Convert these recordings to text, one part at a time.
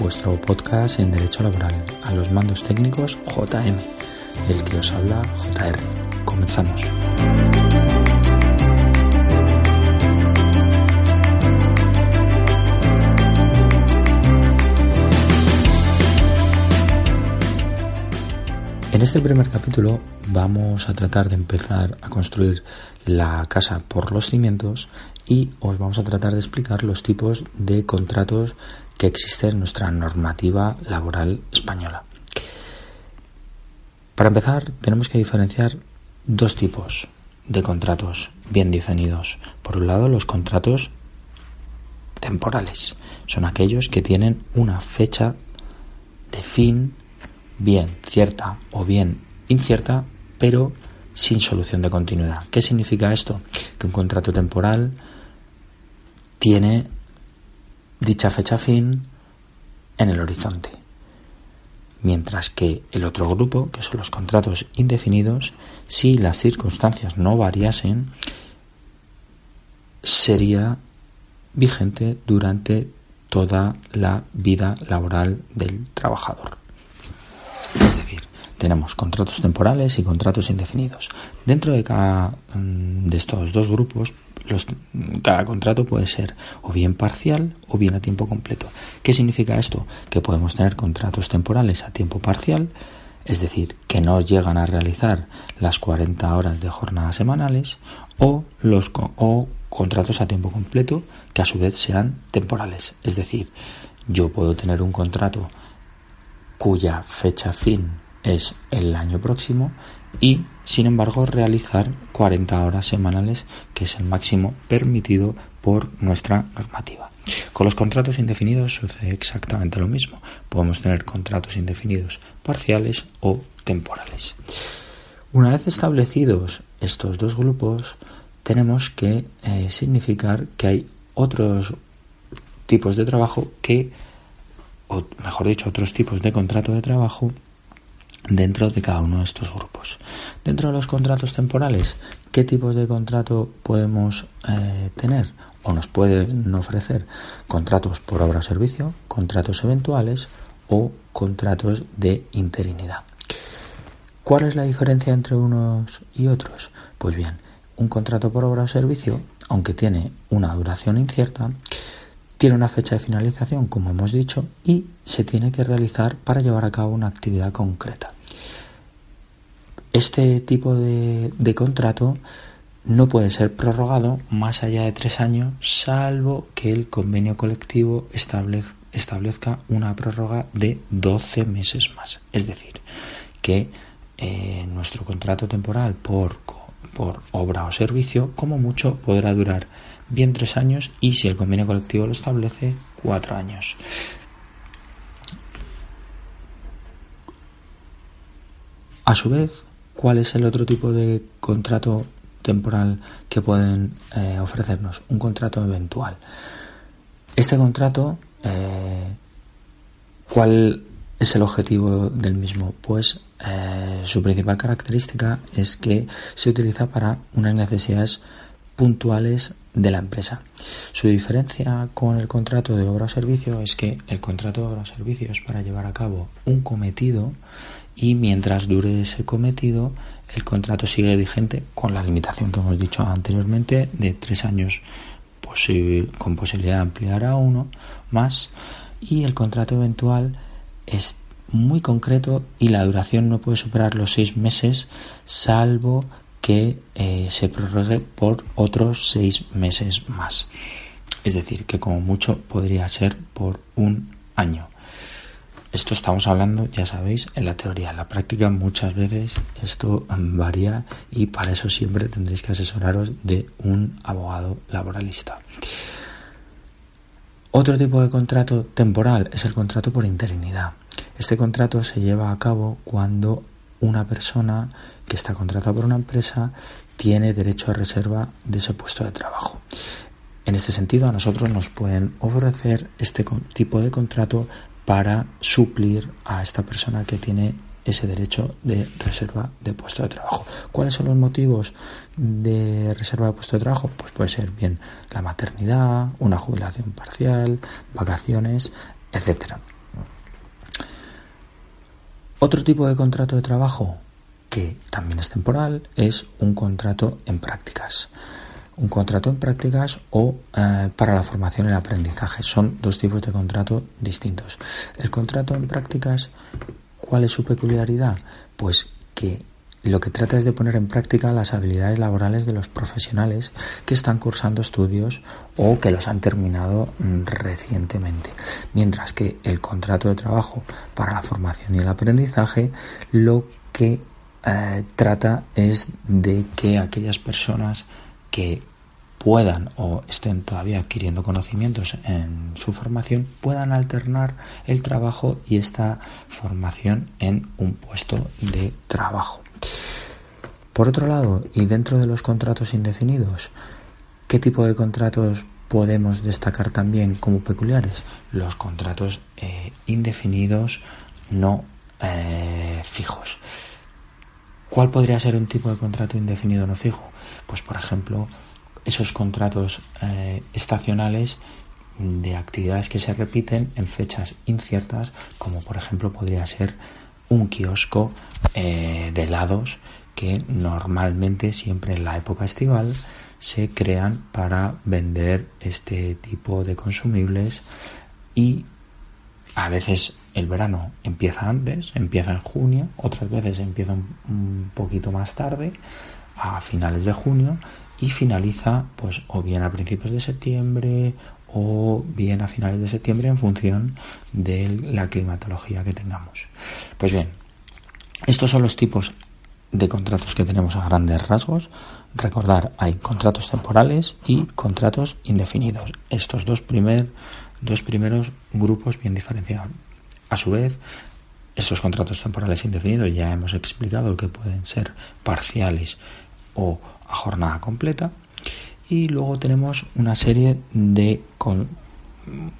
vuestro podcast en Derecho Laboral, a los mandos técnicos JM, el que os habla JR. Comenzamos. En este primer capítulo vamos a tratar de empezar a construir la casa por los cimientos y os vamos a tratar de explicar los tipos de contratos que existen en nuestra normativa laboral española. Para empezar, tenemos que diferenciar dos tipos de contratos bien definidos. Por un lado, los contratos temporales. Son aquellos que tienen una fecha de fin bien cierta o bien incierta, pero sin solución de continuidad. ¿Qué significa esto? Que un contrato temporal tiene dicha fecha fin en el horizonte. Mientras que el otro grupo, que son los contratos indefinidos, si las circunstancias no variasen, sería vigente durante toda la vida laboral del trabajador. Es decir, tenemos contratos temporales y contratos indefinidos. Dentro de cada mm, de estos dos grupos, cada contrato puede ser o bien parcial o bien a tiempo completo. ¿Qué significa esto? Que podemos tener contratos temporales a tiempo parcial, es decir, que no llegan a realizar las 40 horas de jornadas semanales, o los o contratos a tiempo completo que a su vez sean temporales. Es decir, yo puedo tener un contrato cuya fecha fin es el año próximo y sin embargo realizar 40 horas semanales que es el máximo permitido por nuestra normativa. Con los contratos indefinidos sucede exactamente lo mismo. Podemos tener contratos indefinidos parciales o temporales. Una vez establecidos estos dos grupos, tenemos que eh, significar que hay otros tipos de trabajo que o mejor dicho, otros tipos de contrato de trabajo dentro de cada uno de estos grupos. Dentro de los contratos temporales, ¿qué tipos de contrato podemos eh, tener o nos pueden ofrecer? Contratos por obra o servicio, contratos eventuales o contratos de interinidad. ¿Cuál es la diferencia entre unos y otros? Pues bien, un contrato por obra o servicio, aunque tiene una duración incierta, tiene una fecha de finalización, como hemos dicho, y se tiene que realizar para llevar a cabo una actividad concreta. Este tipo de, contrato no puede ser prorrogado más allá de tres años, salvo que el convenio colectivo establezca una prórroga de 12 meses más. Es decir, que eh, nuestro contrato temporal por, por obra o servicio, como mucho, podrá durar bien tres años y si el convenio colectivo lo establece, cuatro años. A su vez, ¿cuál es el otro tipo de contrato temporal que pueden eh, ofrecernos? Un contrato eventual. Este contrato, eh, ¿cuál es el objetivo del mismo? Pues eh, su principal característica es que se utiliza para unas necesidades puntuales de la empresa. Su diferencia con el contrato de obra o servicio es que el contrato de obra o servicio es para llevar a cabo un cometido y mientras dure ese cometido el contrato sigue vigente con la limitación que hemos dicho anteriormente de tres años con posibilidad de ampliar a uno más y el contrato eventual es muy concreto y la duración no puede superar los seis meses salvo que eh, se prorrogue por otros seis meses más. Es decir, que como mucho podría ser por un año. Esto estamos hablando, ya sabéis, en la teoría. En la práctica muchas veces esto varía y para eso siempre tendréis que asesoraros de un abogado laboralista. Otro tipo de contrato temporal es el contrato por interinidad. Este contrato se lleva a cabo cuando una persona que está contratada por una empresa tiene derecho a reserva de ese puesto de trabajo. En este sentido, a nosotros nos pueden ofrecer este tipo de contrato para suplir a esta persona que tiene ese derecho de reserva de puesto de trabajo. ¿Cuáles son los motivos de reserva de puesto de trabajo? Pues puede ser bien la maternidad, una jubilación parcial, vacaciones, etcétera. Otro tipo de contrato de trabajo que también es temporal es un contrato en prácticas. Un contrato en prácticas o eh, para la formación y el aprendizaje. Son dos tipos de contrato distintos. El contrato en prácticas, ¿cuál es su peculiaridad? Pues que lo que trata es de poner en práctica las habilidades laborales de los profesionales que están cursando estudios o que los han terminado mm, recientemente. Mientras que el contrato de trabajo para la formación y el aprendizaje lo que eh, trata es de que aquellas personas que puedan o estén todavía adquiriendo conocimientos en su formación puedan alternar el trabajo y esta formación en un puesto de trabajo. Por otro lado, y dentro de los contratos indefinidos, ¿qué tipo de contratos podemos destacar también como peculiares? Los contratos eh, indefinidos no eh, fijos. ¿Cuál podría ser un tipo de contrato indefinido no fijo? Pues, por ejemplo, esos contratos eh, estacionales de actividades que se repiten en fechas inciertas, como por ejemplo podría ser un kiosco eh, de helados que normalmente siempre en la época estival se crean para vender este tipo de consumibles y a veces el verano empieza antes, empieza en junio, otras veces empieza un poquito más tarde, a finales de junio y finaliza pues o bien a principios de septiembre o bien a finales de septiembre en función de la climatología que tengamos. Pues bien, estos son los tipos de contratos que tenemos a grandes rasgos. Recordar, hay contratos temporales y contratos indefinidos. Estos dos, primer, dos primeros grupos bien diferenciados. A su vez, estos contratos temporales indefinidos ya hemos explicado que pueden ser parciales o a jornada completa. Y luego tenemos una serie de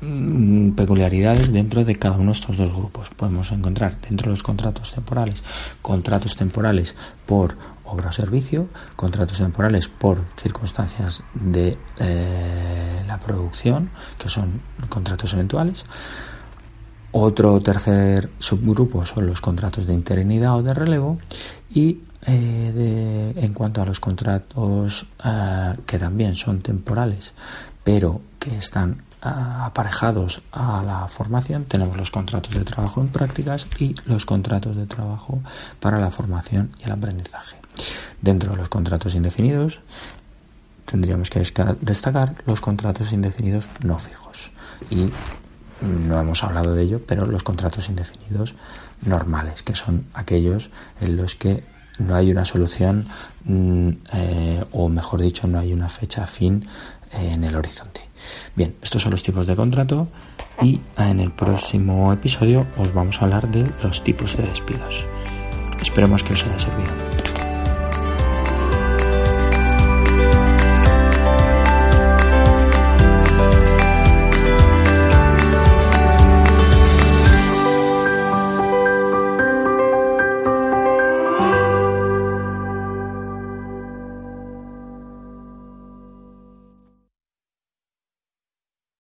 mm, peculiaridades dentro de cada uno de estos dos grupos. Podemos encontrar dentro de los contratos temporales contratos temporales por obra o servicio, contratos temporales por circunstancias de eh, la producción, que son contratos eventuales. Otro tercer subgrupo son los contratos de interinidad o de relevo y eh, en cuanto a los contratos eh, que también son temporales, pero que están eh, aparejados a la formación, tenemos los contratos de trabajo en prácticas y los contratos de trabajo para la formación y el aprendizaje. Dentro de los contratos indefinidos, tendríamos que destacar los contratos indefinidos no fijos. Y no hemos hablado de ello, pero los contratos indefinidos normales, que son aquellos en los que no hay una solución mm, eh, o mejor dicho no hay una fecha fin eh, en el horizonte. Bien, estos son los tipos de contrato y en el próximo episodio os vamos a hablar de los tipos de despidos. Esperemos que os haya servido.